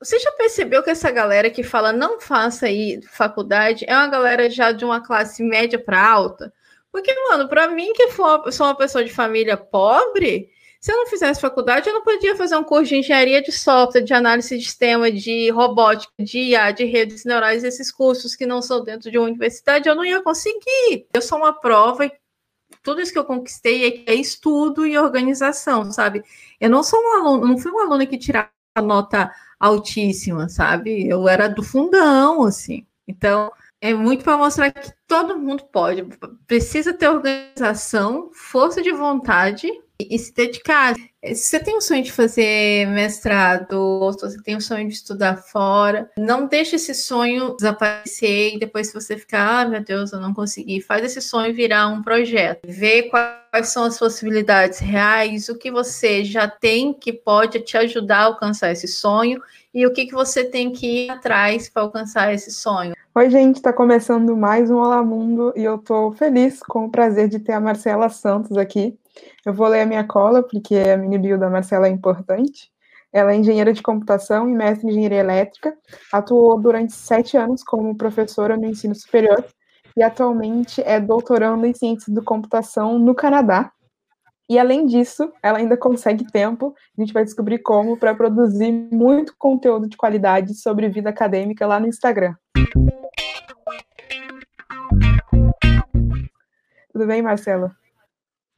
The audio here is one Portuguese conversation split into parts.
Você já percebeu que essa galera que fala não faça aí faculdade é uma galera já de uma classe média para alta? Porque, mano, para mim que for, sou uma pessoa de família pobre, se eu não fizesse faculdade, eu não podia fazer um curso de engenharia de software, de análise de sistema, de robótica, de IA, de redes neurais, esses cursos que não são dentro de uma universidade, eu não ia conseguir. Eu sou uma prova e tudo isso que eu conquistei é, é estudo e organização, sabe? Eu não sou um aluno, não fui uma aluna que tirava nota altíssima, sabe? Eu era do fundão, assim. Então, é muito para mostrar que todo mundo pode. Precisa ter organização, força de vontade e se dedicar. Se você tem o sonho de fazer mestrado, ou se você tem o sonho de estudar fora, não deixe esse sonho desaparecer e depois você ficar, ah, meu Deus, eu não consegui, faz esse sonho virar um projeto. Vê quais são as possibilidades reais, o que você já tem que pode te ajudar a alcançar esse sonho e o que, que você tem que ir atrás para alcançar esse sonho. Oi, gente, está começando mais um Olá Mundo e eu estou feliz com o prazer de ter a Marcela Santos aqui. Eu vou ler a minha cola, porque a mini bio da Marcela é importante. Ela é engenheira de computação e mestre em engenharia elétrica, atuou durante sete anos como professora no ensino superior e atualmente é doutoranda em ciências da computação no Canadá. E além disso, ela ainda consegue tempo, a gente vai descobrir como, para produzir muito conteúdo de qualidade sobre vida acadêmica lá no Instagram. Tudo bem, Marcela?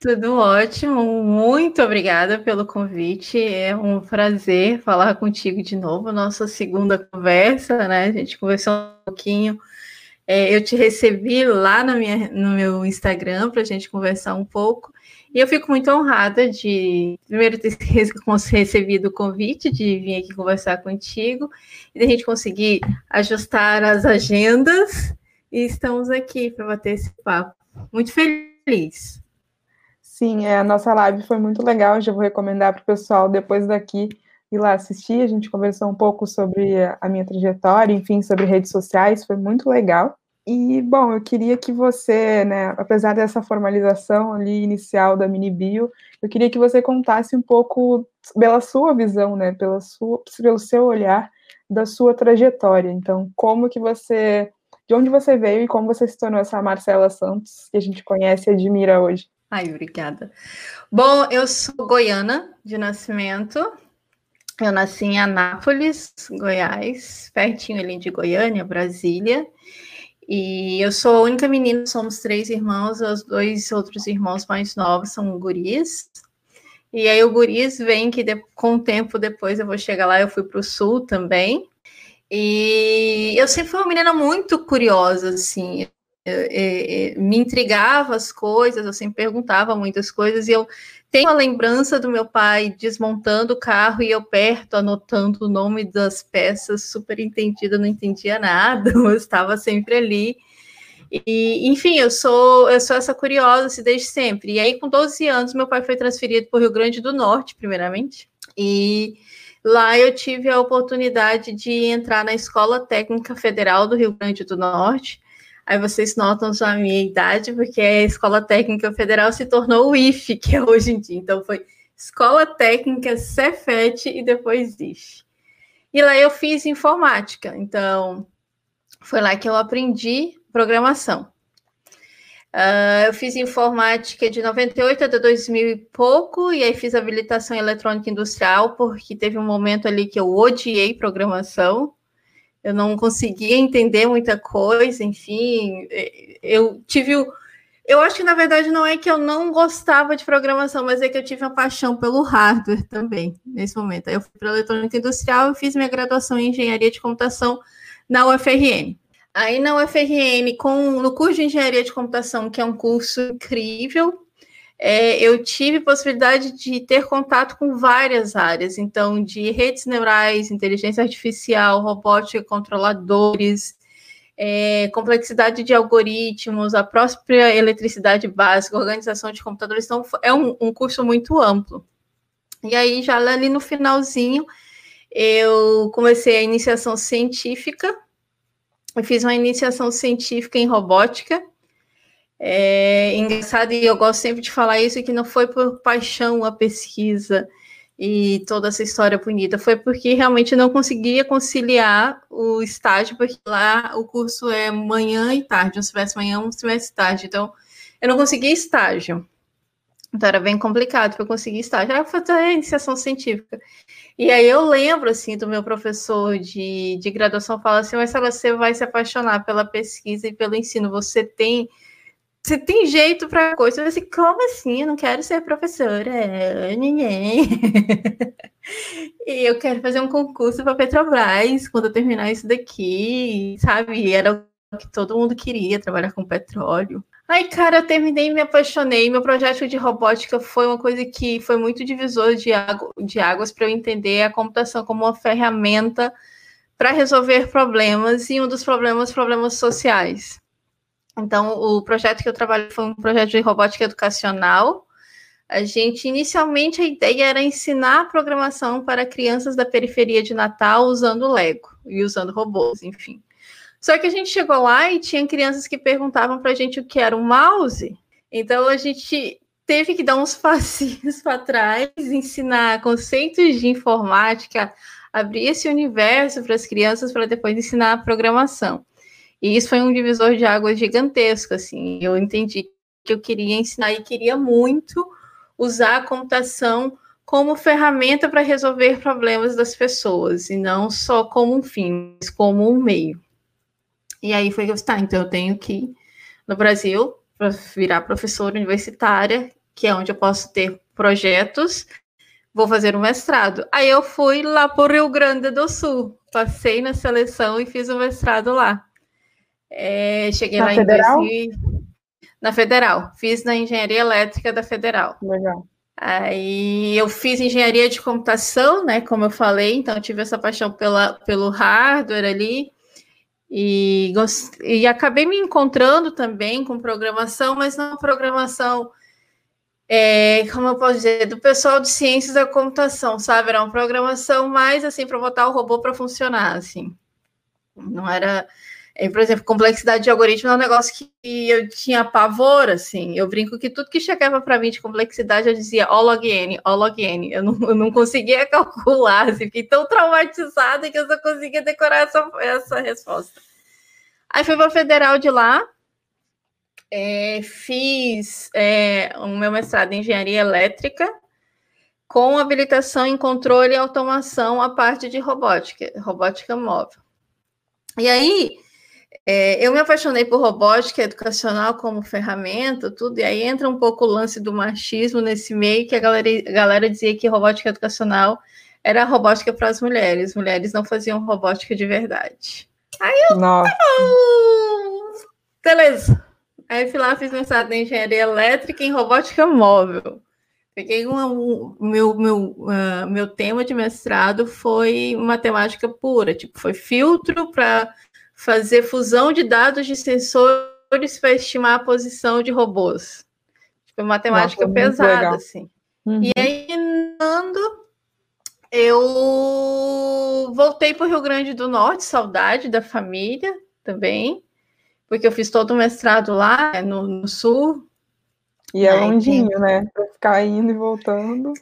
Tudo ótimo, muito obrigada pelo convite. É um prazer falar contigo de novo. Nossa segunda conversa, né? A gente conversou um pouquinho. É, eu te recebi lá na minha, no meu Instagram para a gente conversar um pouco. E eu fico muito honrada de, primeiro, ter recebido o convite de vir aqui conversar contigo e de a gente conseguir ajustar as agendas. E estamos aqui para bater esse papo. Muito feliz. Sim, é, a nossa live foi muito legal. Já vou recomendar para o pessoal depois daqui ir lá assistir. A gente conversou um pouco sobre a minha trajetória, enfim, sobre redes sociais. Foi muito legal. E, bom, eu queria que você, né, apesar dessa formalização ali inicial da mini bio, eu queria que você contasse um pouco pela sua visão, né, pela sua, pelo seu olhar da sua trajetória. Então, como que você, de onde você veio e como você se tornou essa Marcela Santos que a gente conhece e admira hoje? Ai, obrigada. Bom, eu sou goiana de nascimento. Eu nasci em Anápolis, Goiás, pertinho ali de Goiânia, Brasília. E eu sou a única menina, somos três irmãos, os dois outros irmãos mais novos são guris. E aí o guris vem que de, com o tempo depois eu vou chegar lá, eu fui para o sul também. E eu sempre fui uma menina muito curiosa, assim é, é, me intrigava as coisas, eu sempre perguntava muitas coisas, e eu tenho a lembrança do meu pai desmontando o carro e eu perto, anotando o nome das peças, super entendida, não entendia nada, eu estava sempre ali. E, enfim, eu sou eu sou essa curiosa assim, desde sempre. E aí, com 12 anos, meu pai foi transferido para o Rio Grande do Norte, primeiramente, e lá eu tive a oportunidade de entrar na Escola Técnica Federal do Rio Grande do Norte, Aí vocês notam já a minha idade, porque a Escola Técnica Federal se tornou o IFE, que é hoje em dia. Então foi Escola Técnica Cefet e depois IFE. E lá eu fiz informática. Então foi lá que eu aprendi programação. Uh, eu fiz informática de 98 até 2000 e pouco, e aí fiz habilitação eletrônica industrial, porque teve um momento ali que eu odiei programação eu não conseguia entender muita coisa, enfim, eu tive o. Eu acho que na verdade não é que eu não gostava de programação, mas é que eu tive uma paixão pelo hardware também, nesse momento. Aí eu fui para eletrônica industrial e fiz minha graduação em engenharia de computação na UFRN. Aí na UFRN, com, no curso de engenharia de computação, que é um curso incrível, é, eu tive possibilidade de ter contato com várias áreas, então, de redes neurais, inteligência artificial, robótica, controladores, é, complexidade de algoritmos, a própria eletricidade básica, organização de computadores, então, é um, um curso muito amplo. E aí, já ali no finalzinho, eu comecei a iniciação científica, eu fiz uma iniciação científica em robótica, é engraçado, e eu gosto sempre de falar isso, que não foi por paixão a pesquisa. e toda essa história bonita foi porque realmente não conseguia conciliar o estágio, porque lá o curso é manhã e tarde, um semestre manhã, um semestre tarde, então eu não conseguia estágio. Então era bem complicado para eu conseguir estágio. Era fazer iniciação científica. E aí eu lembro assim do meu professor de, de graduação falar assim, mas você vai se apaixonar pela pesquisa e pelo ensino, você tem você tem jeito para coisa. Eu assim, como assim? Eu não quero ser professora. É, ninguém. e eu quero fazer um concurso para Petrobras quando eu terminar isso daqui, sabe? Era o que todo mundo queria, trabalhar com petróleo. Ai, cara, eu terminei e me apaixonei. Meu projeto de robótica foi uma coisa que foi muito divisor de, de águas para eu entender a computação como uma ferramenta para resolver problemas e um dos problemas, problemas sociais. Então, o projeto que eu trabalho foi um projeto de robótica educacional. A gente, inicialmente, a ideia era ensinar programação para crianças da periferia de Natal usando Lego e usando robôs, enfim. Só que a gente chegou lá e tinha crianças que perguntavam para a gente o que era um mouse. Então, a gente teve que dar uns passinhos para trás, ensinar conceitos de informática, abrir esse universo para as crianças para depois ensinar a programação. E isso foi um divisor de águas gigantesco, assim. Eu entendi que eu queria ensinar e queria muito usar a computação como ferramenta para resolver problemas das pessoas, e não só como um fim, mas como um meio. E aí foi que eu disse, tá, então eu tenho que ir no Brasil para virar professora universitária, que é onde eu posso ter projetos, vou fazer um mestrado. Aí eu fui lá para o Rio Grande do Sul, passei na seleção e fiz o mestrado lá. É, cheguei na lá Federal? em 2000, na Federal. Fiz na Engenharia Elétrica da Federal. Legal. Aí eu fiz engenharia de computação, né? Como eu falei, então eu tive essa paixão pela, pelo hardware ali. E, e acabei me encontrando também com programação, mas não programação, é, como eu posso dizer, do pessoal de ciências da computação, sabe? Era uma programação mais assim para botar o robô para funcionar, assim. Não era por exemplo, complexidade de algoritmo é um negócio que eu tinha pavor, assim. Eu brinco que tudo que chegava para mim de complexidade, eu dizia O log N, O log N. Eu não, eu não conseguia calcular, assim, fiquei tão traumatizada que eu só conseguia decorar essa, essa resposta. Aí fui para Federal de lá, é, fiz é, o meu mestrado em Engenharia Elétrica, com habilitação em controle e automação a parte de robótica, robótica móvel. E aí, é, eu me apaixonei por robótica educacional como ferramenta, tudo, e aí entra um pouco o lance do machismo nesse meio, que a galera, a galera dizia que robótica educacional era robótica para as mulheres, mulheres não faziam robótica de verdade. Aí eu, Nossa. tá bom, beleza. Aí fui lá, fiz mestrado em engenharia elétrica em robótica móvel. Peguei uma, um, meu, meu, uh, meu tema de mestrado foi matemática pura, tipo, foi filtro para fazer fusão de dados de sensores para estimar a posição de robôs. Tipo, matemática Nossa, pesada, assim. Uhum. E aí, Nando, eu voltei para o Rio Grande do Norte, saudade da família também, porque eu fiz todo o mestrado lá né, no, no sul. E é longínho, né? Para ficar indo e voltando.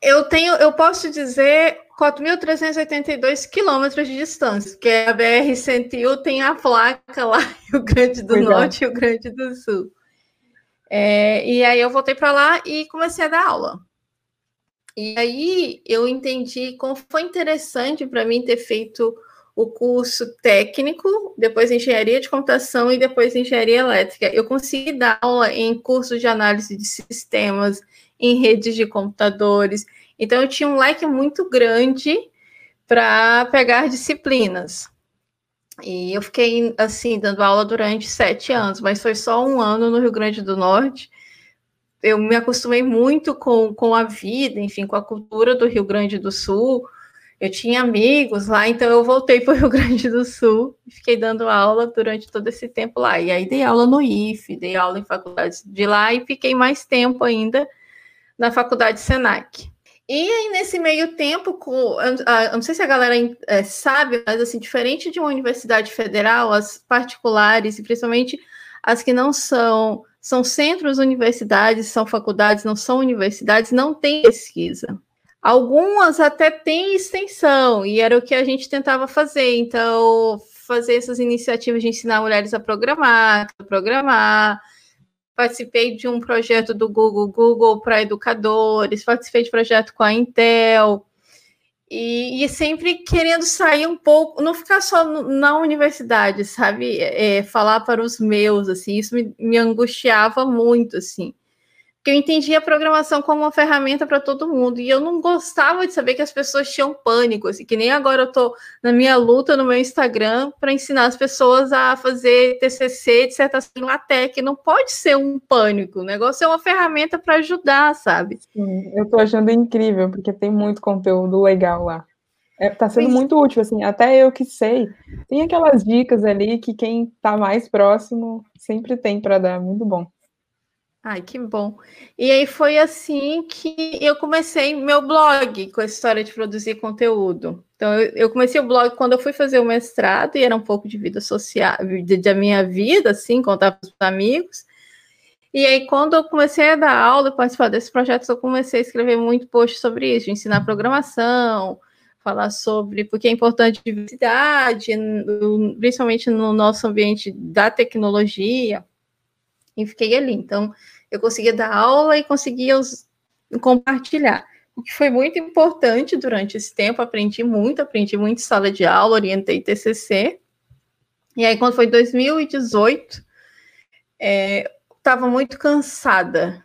Eu tenho, eu posso dizer 4.382 quilômetros de distância, porque a BR-101 tem a placa lá, Rio Grande do. Norte e Rio Grande do Sul. É, e aí eu voltei para lá e comecei a dar aula. E aí eu entendi como foi interessante para mim ter feito o curso técnico, depois engenharia de computação e depois engenharia elétrica. Eu consegui dar aula em cursos de análise de sistemas, em redes de computadores. Então, eu tinha um leque muito grande para pegar disciplinas. E eu fiquei, assim, dando aula durante sete anos, mas foi só um ano no Rio Grande do Norte. Eu me acostumei muito com, com a vida, enfim, com a cultura do Rio Grande do Sul. Eu tinha amigos lá, então eu voltei para o Rio Grande do Sul e fiquei dando aula durante todo esse tempo lá. E aí dei aula no IFE, dei aula em faculdades de lá e fiquei mais tempo ainda na faculdade Senac. E aí, nesse meio tempo, com, eu, não sei se a galera é, sabe, mas assim, diferente de uma universidade federal, as particulares, e principalmente as que não são, são centros universidades, são faculdades, não são universidades, não tem pesquisa. Algumas até têm extensão, e era o que a gente tentava fazer. Então, fazer essas iniciativas de ensinar mulheres a programar, a programar. Participei de um projeto do Google, Google para educadores, participei de projeto com a Intel. E, e, sempre querendo sair um pouco, não ficar só na universidade, sabe? É, falar para os meus, assim, isso me, me angustiava muito, assim que eu entendia a programação como uma ferramenta para todo mundo. E eu não gostava de saber que as pessoas tinham pânico, assim, que nem agora eu estou na minha luta no meu Instagram para ensinar as pessoas a fazer TCC, dissertação em LaTeX. Não pode ser um pânico, o negócio é uma ferramenta para ajudar, sabe? Sim, eu estou achando incrível, porque tem muito conteúdo legal lá. É, tá sendo muito útil, assim, até eu que sei. Tem aquelas dicas ali que quem está mais próximo sempre tem para dar, muito bom. Ai, que bom. E aí foi assim que eu comecei meu blog com a história de produzir conteúdo. Então, eu, eu comecei o blog quando eu fui fazer o mestrado e era um pouco de vida social, da minha vida, assim, contar para os amigos. E aí, quando eu comecei a dar aula e participar desses projetos, eu comecei a escrever muito post sobre isso, ensinar programação, falar sobre porque é importante diversidade, principalmente no nosso ambiente da tecnologia e fiquei ali. Então, eu conseguia dar aula e conseguia os, compartilhar. O que foi muito importante durante esse tempo, aprendi muito, aprendi muito sala de aula, orientei TCC. E aí, quando foi 2018, estava é, muito cansada,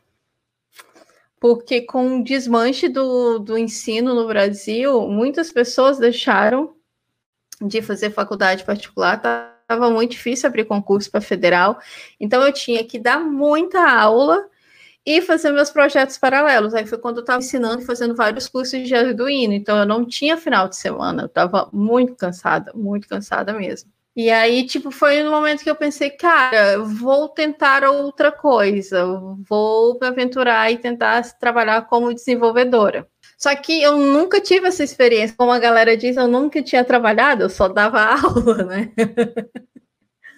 porque com o desmanche do, do ensino no Brasil, muitas pessoas deixaram de fazer faculdade particular, tá? Estava muito difícil abrir concurso para federal, então eu tinha que dar muita aula e fazer meus projetos paralelos. Aí foi quando eu estava ensinando e fazendo vários cursos de Arduino, então eu não tinha final de semana, eu estava muito cansada, muito cansada mesmo. E aí, tipo, foi no momento que eu pensei, cara, vou tentar outra coisa, vou me aventurar e tentar trabalhar como desenvolvedora. Só que eu nunca tive essa experiência, como a galera diz, eu nunca tinha trabalhado, eu só dava aula, né?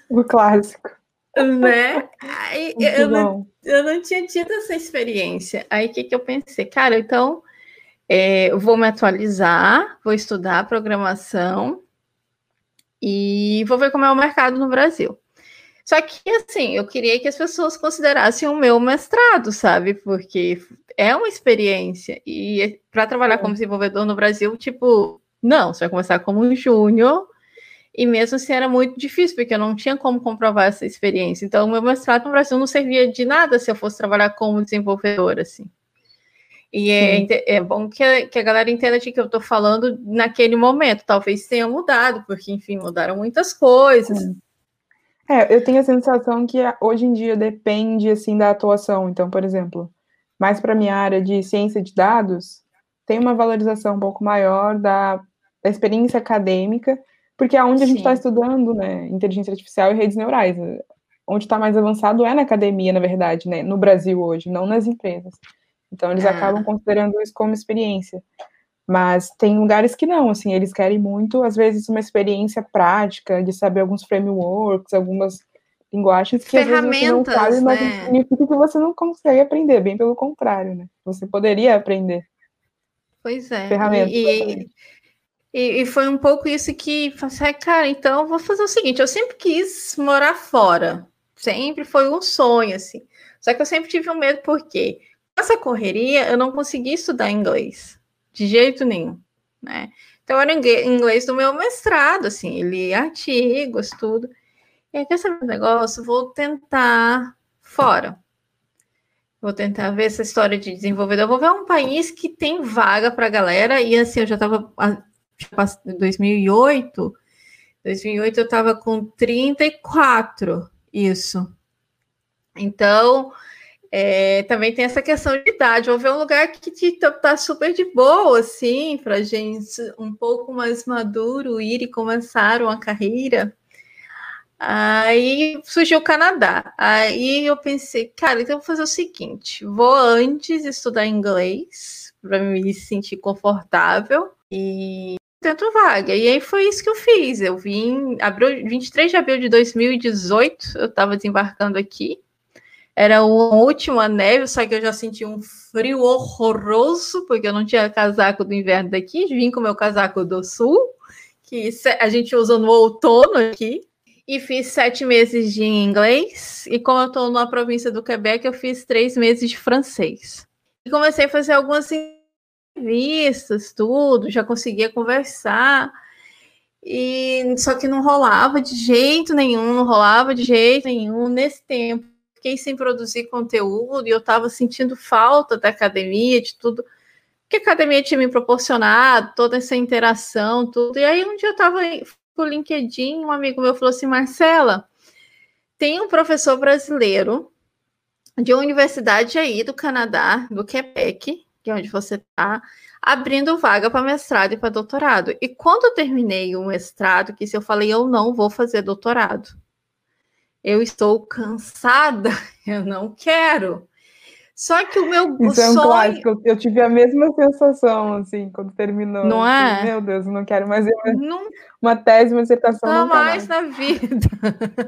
O clássico. Né? Aí, eu, não, eu não tinha tido essa experiência. Aí o que, que eu pensei? Cara, então é, eu vou me atualizar, vou estudar programação e vou ver como é o mercado no Brasil. Só que, assim, eu queria que as pessoas considerassem o meu mestrado, sabe? Porque é uma experiência. E para trabalhar é. como desenvolvedor no Brasil, tipo, não, você vai começar como um júnior. E mesmo assim era muito difícil, porque eu não tinha como comprovar essa experiência. Então, o meu mestrado no Brasil não servia de nada se eu fosse trabalhar como desenvolvedor, assim. E é, é, bom que a, que a galera entenda de que eu estou falando naquele momento. Talvez tenha mudado, porque, enfim, mudaram muitas coisas. Sim. É, eu tenho a sensação que hoje em dia depende assim da atuação. Então, por exemplo, mais para minha área de ciência de dados, tem uma valorização um pouco maior da, da experiência acadêmica, porque é onde a gente está estudando, né, inteligência artificial e redes neurais. Onde está mais avançado é na academia, na verdade, né, no Brasil hoje, não nas empresas. Então, eles ah. acabam considerando isso como experiência. Mas tem lugares que não, assim, eles querem muito, às vezes, uma experiência prática, de saber alguns frameworks, algumas linguagens que Ferramentas, às vezes você não sabe, mas né? significa que você não consegue aprender, bem pelo contrário, né? Você poderia aprender. Pois é. Ferramentas. E, e, e, foi um pouco isso que falei, cara, então eu vou fazer o seguinte, eu sempre quis morar fora. Sempre foi um sonho, assim. Só que eu sempre tive um medo, porque com essa correria eu não consegui estudar inglês de jeito nenhum, né? Então era inglês do meu mestrado, assim, li artigos, tudo. E aí, quer negócio? Vou tentar fora. Vou tentar ver essa história de desenvolvedor. Vou ver um país que tem vaga para galera. E assim, eu já estava em 2008. 2008 eu estava com 34, isso. Então, é, também tem essa questão de idade. Vou ver um lugar que está super de boa, assim, para gente um pouco mais maduro ir e começar uma carreira. Aí surgiu o Canadá. Aí eu pensei, cara, então eu vou fazer o seguinte: vou antes estudar inglês para me sentir confortável e tento vaga. E aí foi isso que eu fiz. Eu vim, abril, 23 de abril de 2018, eu estava desembarcando aqui. era a última neve, só que eu já senti um frio horroroso, porque eu não tinha casaco do inverno daqui, vim com meu casaco do sul, que a gente usa no outono aqui, e fiz sete meses de inglês, e como eu estou na província do Quebec, eu fiz três meses de francês. E comecei a fazer algumas entrevistas, tudo, já conseguia conversar, e só que não rolava de jeito nenhum, não rolava de jeito nenhum nesse tempo. Fiquei sem produzir conteúdo e eu estava sentindo falta da academia, de tudo que a academia tinha me proporcionado, toda essa interação, tudo. E aí um dia eu estava no LinkedIn, um amigo meu falou assim: Marcela, tem um professor brasileiro de uma universidade aí do Canadá, do Quebec, que é onde você está, abrindo vaga para mestrado e para doutorado. E quando eu terminei o mestrado, que se eu falei, eu não vou fazer doutorado. Eu estou cansada, eu não quero. Só que o meu Isso sonho... é um clássico. Eu tive a mesma sensação, assim, quando terminou. Não assim, é? Meu Deus, eu não quero mais não... uma tese, uma dissertação. Não mais, mais na vida.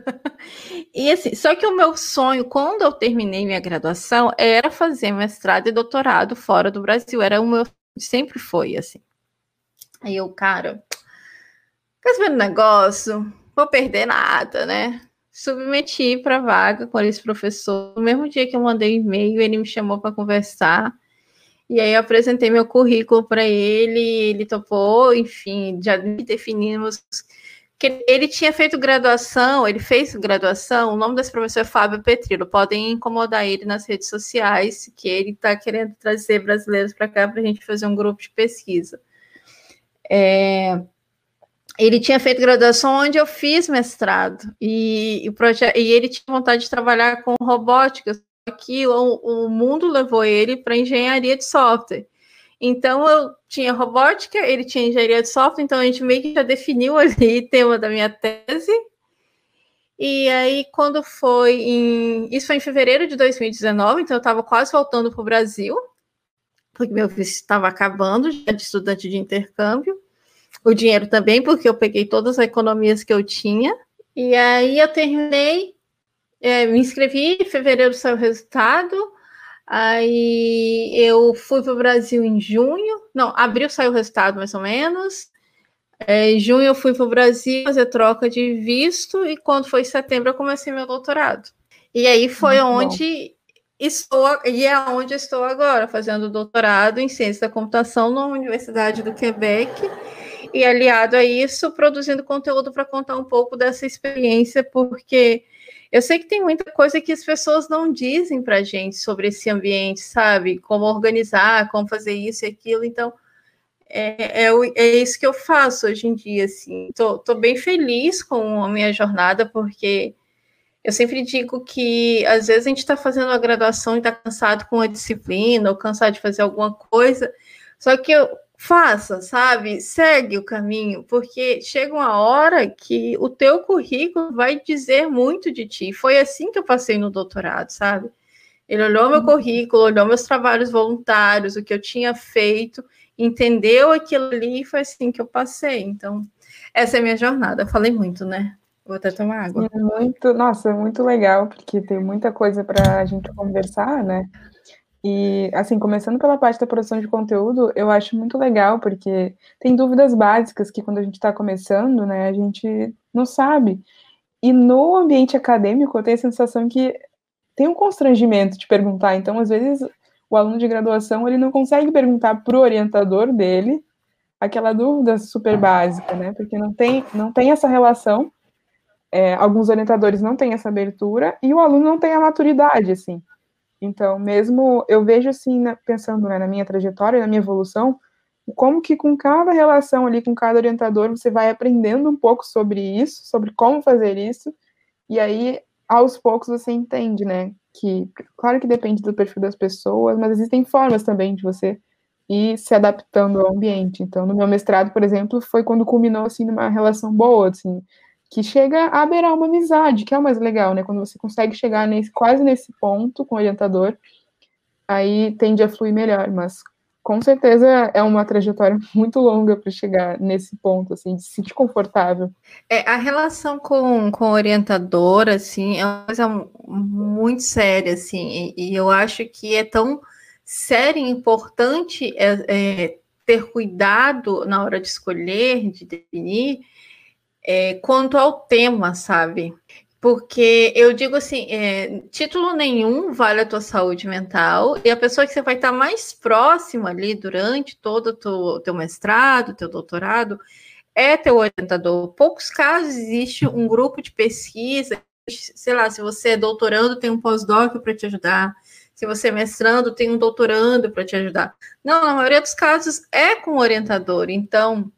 e assim, só que o meu sonho, quando eu terminei minha graduação, era fazer mestrado e doutorado fora do Brasil. Era o meu sempre foi assim. Aí eu, cara, quer saber do negócio? Vou perder nada, né? Submeti para vaga com esse professor. No mesmo dia que eu mandei e-mail, ele me chamou para conversar. E aí eu apresentei meu currículo para ele, ele topou, enfim, já definimos que ele tinha feito graduação, ele fez graduação, o nome desse professor é Fábio Petrilo, podem incomodar ele nas redes sociais, que ele está querendo trazer brasileiros para cá para a gente fazer um grupo de pesquisa. É, ele tinha feito graduação onde eu fiz mestrado, e, e, e ele tinha vontade de trabalhar com robótica, só que o, o mundo levou ele para engenharia de software. Então eu tinha robótica, ele tinha engenharia de software, então a gente meio que já definiu ali o tema da minha tese. E aí, quando foi em. Isso foi em fevereiro de 2019, então eu estava quase voltando para o Brasil, porque meu visto estava acabando já de estudante de intercâmbio. O dinheiro também, porque eu peguei todas as economias que eu tinha. E aí eu terminei, é, me inscrevi, em fevereiro saiu o resultado. Aí eu fui para o Brasil em junho, não, abril saiu o resultado mais ou menos. É, em junho eu fui para o Brasil fazer troca de visto e quando foi setembro eu comecei meu doutorado. E aí foi Muito onde bom. estou e é onde estou agora fazendo doutorado em ciência da computação na Universidade do Quebec e aliado a isso produzindo conteúdo para contar um pouco dessa experiência porque eu sei que tem muita coisa que as pessoas não dizem para a gente sobre esse ambiente, sabe? Como organizar, como fazer isso e aquilo. Então, é, é, é isso que eu faço hoje em dia. Assim. Tô, tô bem feliz com a minha jornada, porque eu sempre digo que às vezes a gente está fazendo a graduação e está cansado com a disciplina, ou cansado de fazer alguma coisa. Só que eu, faça, sabe? Segue o caminho, porque chega uma hora que o teu currículo vai dizer muito de ti. Foi assim que eu passei no doutorado, sabe? Ele olhou meu uhum. currículo, olhou meus trabalhos voluntários, o que eu tinha feito, entendeu aquilo ali e foi assim que eu passei. Então, essa é a minha jornada. Eu falei muito, né? Vou até tomar água. É muito, nossa, é muito legal, porque tem muita coisa para a gente conversar, né? E, assim, começando pela parte da produção de conteúdo, eu acho muito legal, porque tem dúvidas básicas que quando a gente está começando, né, a gente não sabe. E no ambiente acadêmico, eu tenho a sensação que tem um constrangimento de perguntar. Então, às vezes, o aluno de graduação, ele não consegue perguntar para o orientador dele aquela dúvida super básica, né, porque não tem, não tem essa relação. É, alguns orientadores não têm essa abertura e o aluno não tem a maturidade, assim. Então, mesmo eu vejo assim, né, pensando né, na minha trajetória, na minha evolução, como que com cada relação ali, com cada orientador, você vai aprendendo um pouco sobre isso, sobre como fazer isso, e aí, aos poucos, você entende, né, que, claro que depende do perfil das pessoas, mas existem formas também de você ir se adaptando ao ambiente. Então, no meu mestrado, por exemplo, foi quando culminou, assim, numa relação boa, assim, que chega a beirar uma amizade, que é o mais legal, né? Quando você consegue chegar nesse, quase nesse ponto com o orientador, aí tende a fluir melhor. Mas com certeza é uma trajetória muito longa para chegar nesse ponto, assim, de se sentir confortável. É, a relação com, com orientadora, assim, é uma coisa muito séria, assim, e, e eu acho que é tão sério e importante é, é, ter cuidado na hora de escolher, de definir, é, quanto ao tema, sabe? Porque eu digo assim, é, título nenhum vale a tua saúde mental, e a pessoa que você vai estar mais próxima ali durante todo o teu, teu mestrado, teu doutorado, é teu orientador. Poucos casos existe um grupo de pesquisa, sei lá, se você é doutorando, tem um pós-doc para te ajudar, se você é mestrando, tem um doutorando para te ajudar. Não, na maioria dos casos é com orientador. Então,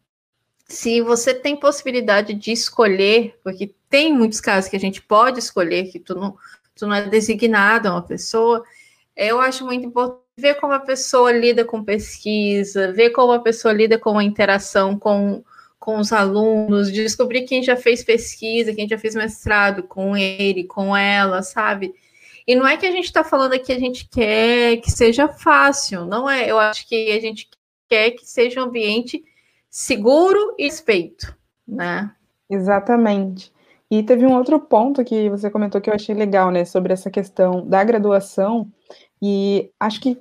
se você tem possibilidade de escolher, porque tem muitos casos que a gente pode escolher, que tu não, tu não é designado a uma pessoa, eu acho muito importante ver como a pessoa lida com pesquisa, ver como a pessoa lida com a interação com, com os alunos, descobrir quem já fez pesquisa, quem já fez mestrado com ele, com ela, sabe? E não é que a gente está falando aqui, a gente quer que seja fácil, não é? Eu acho que a gente quer que seja um ambiente seguro e respeito, né? Exatamente. E teve um outro ponto que você comentou que eu achei legal, né, sobre essa questão da graduação, e acho que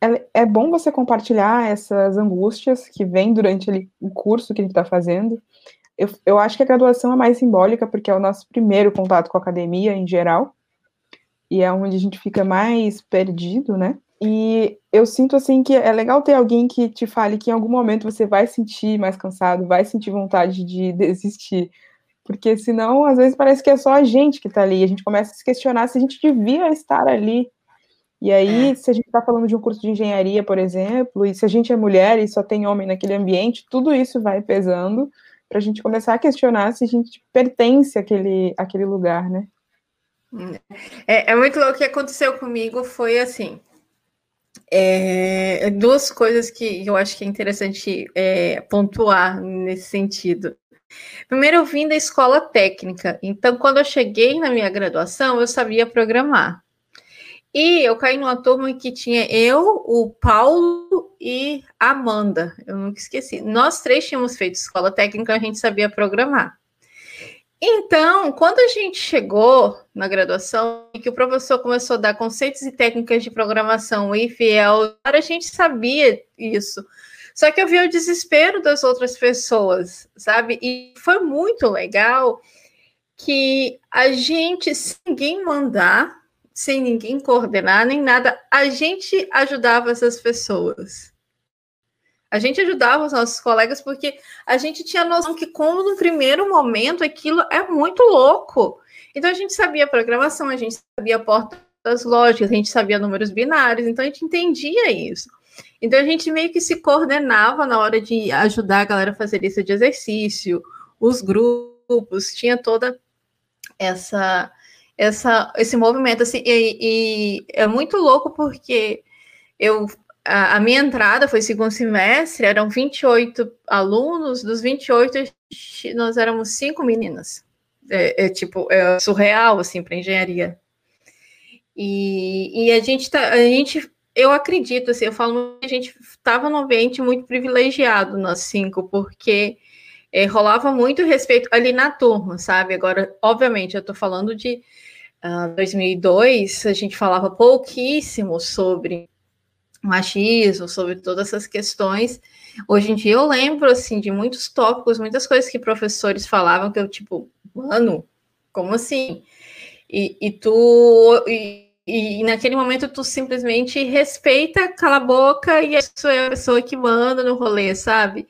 é, é bom você compartilhar essas angústias que vêm durante o curso que a gente está fazendo. Eu, eu acho que a graduação é mais simbólica, porque é o nosso primeiro contato com a academia em geral, e é onde a gente fica mais perdido, né? E eu sinto assim que é legal ter alguém que te fale que em algum momento você vai sentir mais cansado, vai sentir vontade de desistir. Porque senão, às vezes, parece que é só a gente que está ali. A gente começa a se questionar se a gente devia estar ali. E aí, é. se a gente está falando de um curso de engenharia, por exemplo, e se a gente é mulher e só tem homem naquele ambiente, tudo isso vai pesando para a gente começar a questionar se a gente pertence àquele, àquele lugar, né? É, é muito louco o que aconteceu comigo foi assim. É, duas coisas que eu acho que é interessante é, pontuar nesse sentido. Primeiro, eu vim da escola técnica, então, quando eu cheguei na minha graduação, eu sabia programar. E eu caí numa turma que tinha eu, o Paulo e a Amanda, eu nunca esqueci. Nós três tínhamos feito escola técnica, a gente sabia programar. Então, quando a gente chegou na graduação que o professor começou a dar conceitos e técnicas de programação fiel, a gente sabia isso. Só que eu vi o desespero das outras pessoas, sabe? E foi muito legal que a gente, sem ninguém mandar, sem ninguém coordenar, nem nada, a gente ajudava essas pessoas. A gente ajudava os nossos colegas porque a gente tinha noção que, como no primeiro momento, aquilo é muito louco. Então a gente sabia programação, a gente sabia portas lógicas, a gente sabia números binários, então a gente entendia isso. Então a gente meio que se coordenava na hora de ajudar a galera a fazer lista de exercício, os grupos, tinha toda essa essa esse movimento assim e, e é muito louco porque eu a, a, minha entrada foi segundo semestre, eram 28 alunos, dos 28 nós éramos cinco meninas. É, é tipo, é surreal, assim, para engenharia. E, e, a gente tá, a gente, eu acredito, assim, eu falo, a gente estava num ambiente muito privilegiado nós cinco, porque é, rolava muito respeito ali na turma, sabe? Agora, obviamente, eu estou falando de uh, ah, 2002, a gente falava pouquíssimo sobre machismo, sobre todas essas questões. Hoje em dia eu lembro assim de muitos tópicos, muitas coisas que professores falavam que eu tipo, mano, como assim? E, e tu e, e, naquele momento tu simplesmente respeita, cala a boca e isso é a pessoa que manda no rolê, sabe?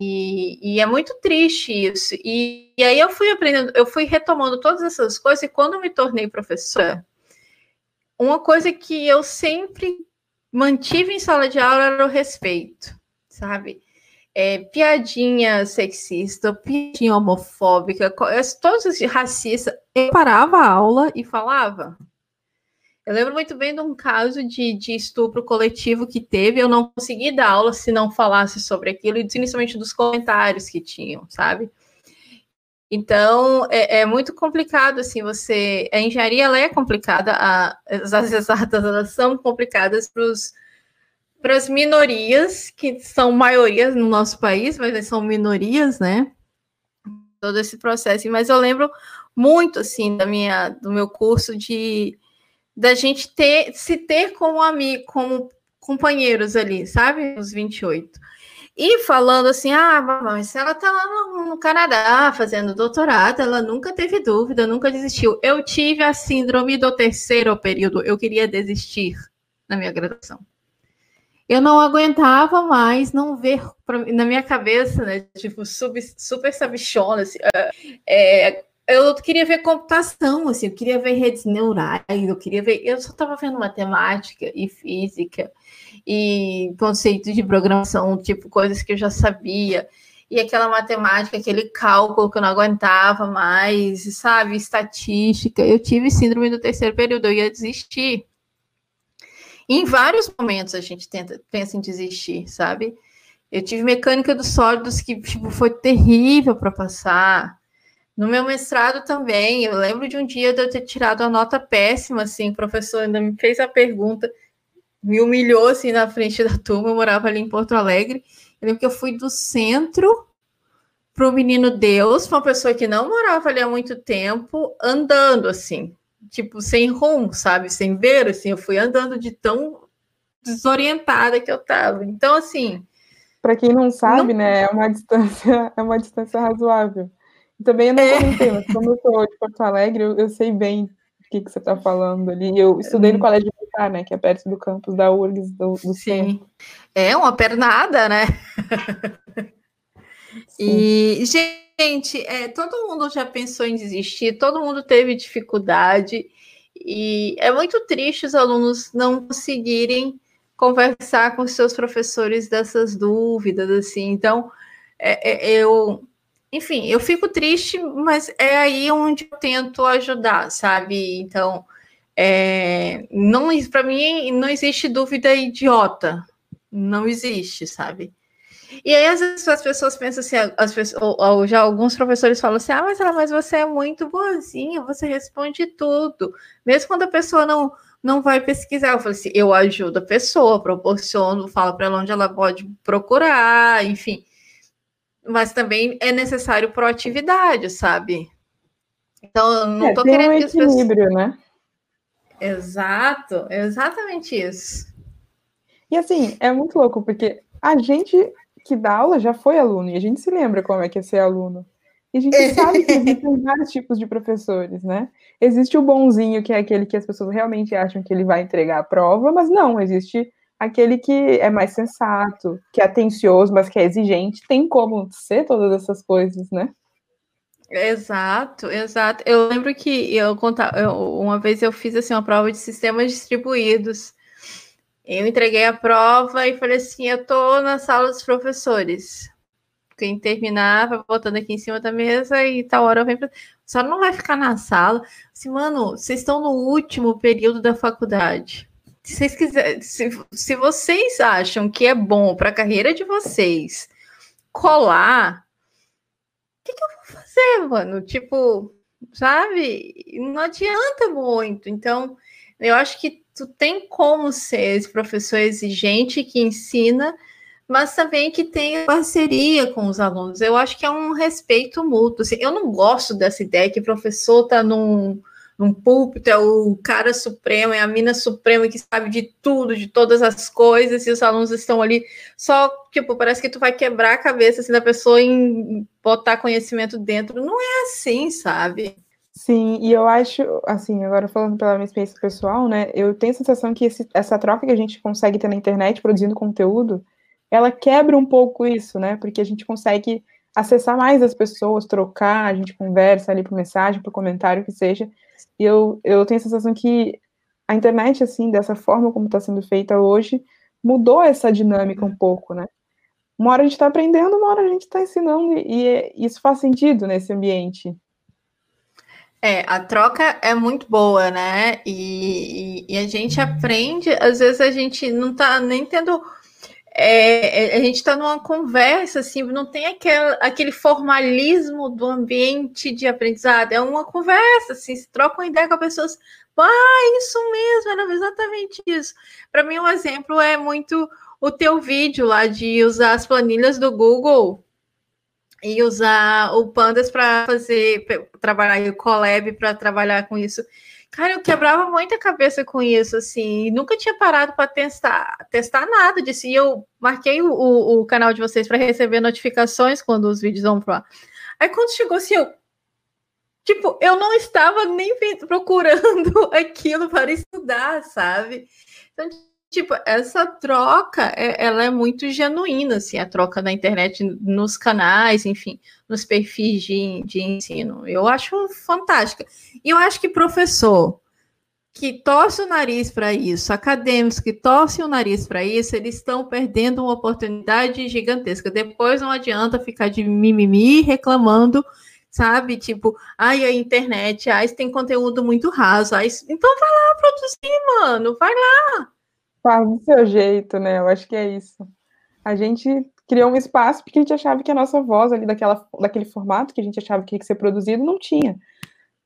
E, e é muito triste isso. E, e aí eu fui aprendendo, eu fui retomando todas essas coisas, e quando eu me tornei professora, uma coisa que eu sempre mantive em sala de aula era o respeito, sabe? É, piadinha sexista, piadinha homofóbica, todos os racistas. Eu parava a aula e falava. Eu lembro muito bem de um caso de, de estupro coletivo que teve. Eu não consegui dar aula se não falasse sobre aquilo, e principalmente dos comentários que tinham, sabe? Então, é, é, muito complicado, assim, você... A engenharia, ela é complicada, a, as exatas, elas são complicadas para as minorias, que são maiorias no nosso país, mas são minorias, né? Todo esse processo. Mas eu lembro muito, assim, da minha, do meu curso de da gente ter, se ter como amigo, como companheiros ali, sabe? Os 28. E falando assim, ah, mas ela tá lá no, no, Canadá fazendo doutorado, ela nunca teve dúvida, nunca desistiu. Eu tive a síndrome do terceiro período, eu queria desistir na minha graduação. Eu não aguentava mais não ver na minha cabeça, né? Tipo, sub, super sabichona, assim, é, eu queria ver computação, assim, eu queria ver redes neurais, eu queria ver. Eu só estava vendo matemática e física e conceito de programação, tipo, coisas que eu já sabia. E aquela matemática, aquele cálculo que eu não aguentava mais, sabe? Estatística. Eu tive síndrome do terceiro período, eu ia desistir. Em vários momentos a gente tenta, pensa em desistir, sabe? Eu tive mecânica dos sólidos que tipo, foi terrível para passar. No meu mestrado também, eu lembro de um dia de eu ter tirado a nota péssima, assim, o professor ainda me fez a pergunta, me humilhou, assim, na frente da turma, eu morava ali em Porto Alegre, eu lembro que eu fui do centro para o Menino Deus, uma pessoa que não morava ali há muito tempo, andando, assim, tipo, sem rumo, sabe, sem ver, assim, eu fui andando de tão desorientada que eu tava. Então, assim... Para quem não sabe, não... né, é uma distância, é uma distância razoável. Também eu não é. comentei, mas como eu sou de Porto Alegre, eu, eu sei bem que, que você está falando ali. Eu estudei no uhum. Colégio Militar, né? Que é perto do campus da URGS do, do Sim. Centro. É uma pernada, né? e, gente, é, todo mundo já pensou em desistir, todo mundo teve dificuldade. E é muito triste os alunos não conseguirem conversar com seus professores dessas dúvidas, assim. Então, é, é, eu enfim, eu fico triste, mas é aí onde eu tento ajudar, sabe? Então, é, não para mim não existe dúvida idiota, não existe, sabe? E aí às vezes as pessoas pensam assim, as pessoas, ou, ou já alguns professores falam assim, ah, mas, mas você é muito boazinha, você responde tudo, mesmo quando a pessoa não não vai pesquisar. Eu falo assim, eu ajudo a pessoa, proporciono, falo para ela onde ela pode procurar, enfim mas também é necessário proatividade, sabe? Então, não é, tô querendo um que as pessoas. né? Exato, exatamente isso. E assim, é muito louco, porque a gente que dá aula já foi aluno, e a gente se lembra como é que é ser aluno. E a gente sabe que existem vários tipos de professores, né? Existe o bonzinho, que é aquele que as pessoas realmente acham que ele vai entregar a prova, mas não, existe aquele que é mais sensato, que é atencioso, mas que é exigente, tem como ser todas essas coisas, né? Exato, exato. Eu lembro que eu uma vez eu fiz assim uma prova de sistemas distribuídos. Eu entreguei a prova e falei assim: eu tô na sala dos professores. Quem terminava, voltando aqui em cima da mesa e tal hora eu venho pra... Só não vai ficar na sala. Assim, mano, vocês estão no último período da faculdade se vocês se, se vocês acham que é bom para a carreira de vocês colar, o que, que eu vou fazer, mano? Tipo, sabe? Não adianta muito. Então, eu acho que tu tem como ser esse professor exigente que ensina, mas também que tem parceria com os alunos. Eu acho que é um respeito mútuo. Assim, eu não gosto dessa ideia que o professor está num num púlpito, é o cara supremo, é a mina suprema que sabe de tudo, de todas as coisas, e os alunos estão ali só, tipo, parece que tu vai quebrar a cabeça assim, da pessoa em botar conhecimento dentro. Não é assim, sabe? Sim, e eu acho, assim, agora falando pela minha experiência pessoal, né, eu tenho a sensação que esse, essa troca que a gente consegue ter na internet produzindo conteúdo, ela quebra um pouco isso, né, porque a gente consegue acessar mais as pessoas, trocar, a gente conversa ali por mensagem, por comentário, que seja, e eu, eu tenho a sensação que a internet, assim, dessa forma como está sendo feita hoje, mudou essa dinâmica um pouco, né? Uma hora a gente está aprendendo, uma hora a gente está ensinando, e, e isso faz sentido nesse ambiente. É, a troca é muito boa, né? E, e, e, a gente aprende, às vezes a gente não tá nem tendo é, é, a gente está numa conversa, assim, não tem aquele, formalismo do ambiente de aprendizado, é uma conversa, assim, se troca uma ideia com a pessoa, ah, isso mesmo, era exatamente isso. Para mim, um exemplo é muito o teu vídeo lá de usar as planilhas do Google e usar o Pandas para fazer, trabalhar o Colab para trabalhar com isso. Cara, eu quebrava muita cabeça com isso, assim, nunca tinha parado para testar, testar nada disso. E eu marquei o, o canal de vocês para receber notificações quando os vídeos vão para Aí quando chegou assim, eu, tipo, eu não estava nem procurando aquilo para estudar, sabe? Então, tipo, essa troca, é, ela é muito genuína, assim, a troca na internet, nos canais, enfim, nos perfis de, de ensino. Eu acho fantástica. E eu acho que professor que torce o nariz para isso, acadêmicos que torcem o nariz para isso, eles estão perdendo uma oportunidade gigantesca. Depois não adianta ficar de mimimi reclamando, sabe? Tipo, ai, a internet, ai, tem conteúdo muito raso. Ai, então vai lá produzir, mano, vai lá. Faz do seu jeito, né? Eu acho que é isso. A gente criou um espaço porque a gente achava que a nossa voz ali daquela, daquele formato que a gente achava que tinha que ser produzido não tinha.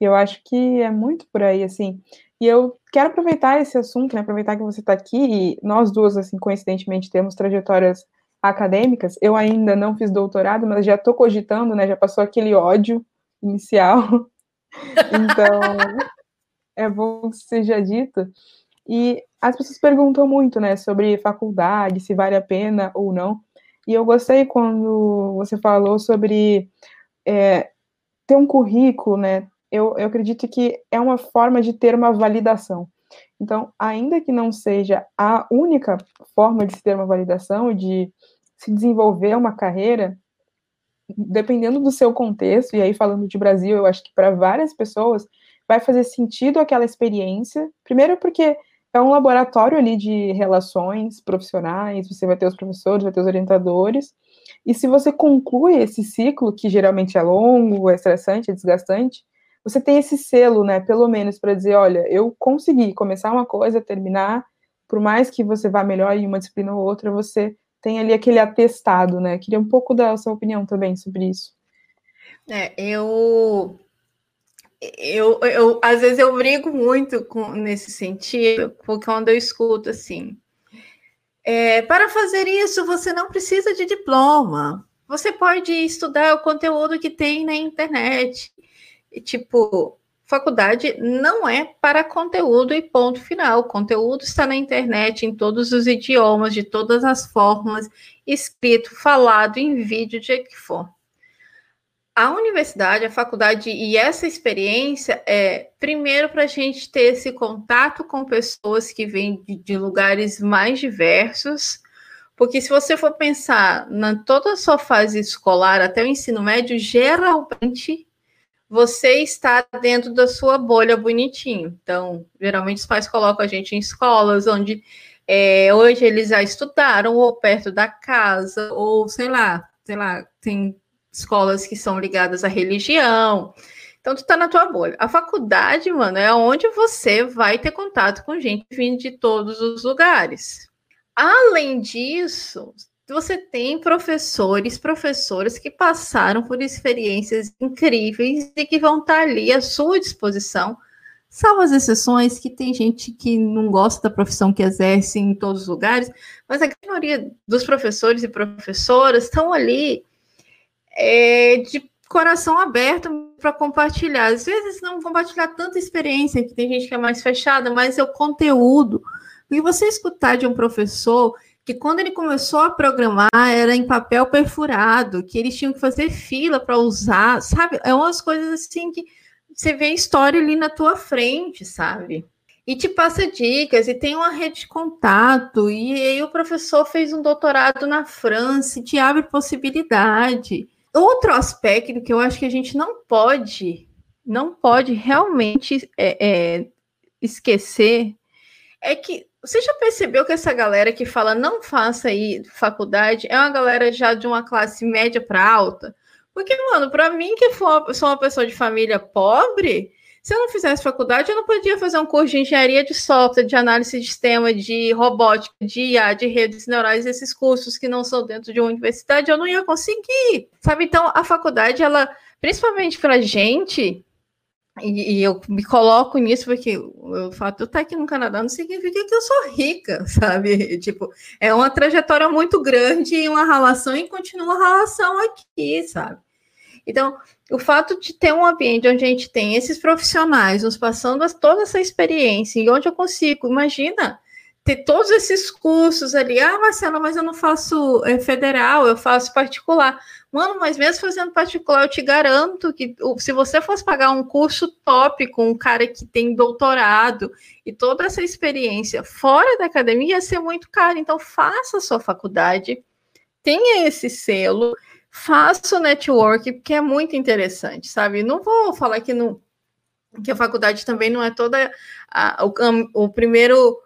Eu acho que é muito por aí, assim. E eu quero aproveitar esse assunto, né, aproveitar que você está aqui, e nós duas, assim, coincidentemente, temos trajetórias acadêmicas. Eu ainda não fiz doutorado, mas já estou cogitando, né, já passou aquele ódio inicial. então, é bom que seja dito. E as pessoas perguntam muito, né, sobre faculdade, se vale a pena ou não. E eu gostei quando você falou sobre é, ter um currículo, né, eu, eu acredito que é uma forma de ter uma validação. Então, ainda que não seja a única forma de se ter uma validação de se desenvolver uma carreira, dependendo do seu contexto, e aí falando de Brasil, eu acho que para várias pessoas vai fazer sentido aquela experiência. Primeiro, porque é um laboratório ali de relações profissionais, você vai ter os professores, vai ter os orientadores, e se você conclui esse ciclo, que geralmente é longo, é estressante, é desgastante, você tem esse selo, né, pelo menos para dizer, olha, eu consegui começar uma coisa, terminar, por mais que você vá melhor em uma disciplina ou outra, você tem ali aquele atestado, né? Queria um pouco da sua opinião também sobre isso. É, eu eu, eu às vezes eu brigo muito com, nesse sentido, porque quando eu escuto assim, é, para fazer isso você não precisa de diploma, você pode estudar o conteúdo que tem na internet tipo, faculdade não é para conteúdo e ponto final. O conteúdo está na internet, em todos os idiomas, de todas as formas, escrito, falado, em vídeo, de que for. A universidade, a faculdade e essa experiência é, primeiro, para a gente ter esse contato com pessoas que vêm de, de lugares mais diversos, porque se você for pensar na toda a sua fase escolar até o ensino médio, geralmente você está dentro da sua bolha bonitinho. Então, geralmente os pais colocam a gente em escolas onde é, hoje eles já estudaram ou perto da casa, ou sei lá, sei lá, tem escolas que são ligadas à religião. Então, tu tá na tua bolha. A faculdade, mano, é onde você vai ter contato com gente vindo de todos os lugares. Além disso, você tem professores, professoras que passaram por experiências incríveis e que vão estar ali à sua disposição, salvo as exceções que tem gente que não gosta da profissão que exerce em todos os lugares, mas a maioria dos professores e professoras estão ali é, de coração aberto para compartilhar. Às vezes não compartilhar tanta experiência, que tem gente que é mais fechada, mas é o conteúdo. E você escutar de um professor que quando ele começou a programar era em papel perfurado, que eles tinham que fazer fila para usar, sabe? É umas coisas assim que você vê a história ali na tua frente, sabe? E te passa dicas, e tem uma rede de contato, e aí o professor fez um doutorado na França, e te abre possibilidade. Outro aspecto que eu acho que a gente não pode, não pode realmente é, é, esquecer é que você já percebeu que essa galera que fala não faça aí faculdade é uma galera já de uma classe média para alta? Porque, mano, para mim que for, sou uma pessoa de família pobre, se eu não fizesse faculdade, eu não podia fazer um curso de engenharia de software, de análise de sistema, de robótica, de IA, de redes neurais, esses cursos que não são dentro de uma universidade, eu não ia conseguir, sabe? Então, a faculdade, ela, principalmente para gente, e, e, eu me coloco nisso porque o fato de eu estar aqui no Canadá não significa que eu sou rica, sabe? Tipo, é uma trajetória muito grande e uma relação e continua a relação aqui, sabe? Então, o fato de ter um ambiente onde a gente tem esses profissionais nos passando toda essa experiência e onde eu consigo, imagina, ter todos esses cursos ali. Ah, Marcela, mas eu não faço é, federal, eu faço particular. Mano, mas mesmo fazendo particular, eu te garanto que se você fosse pagar um curso top com um cara que tem doutorado e toda essa experiência fora da academia, ia ser muito caro. Então, faça a sua faculdade, tenha esse selo, faça o network, porque é muito interessante, sabe? Não vou falar que, não, que a faculdade também não é toda a, o, o primeiro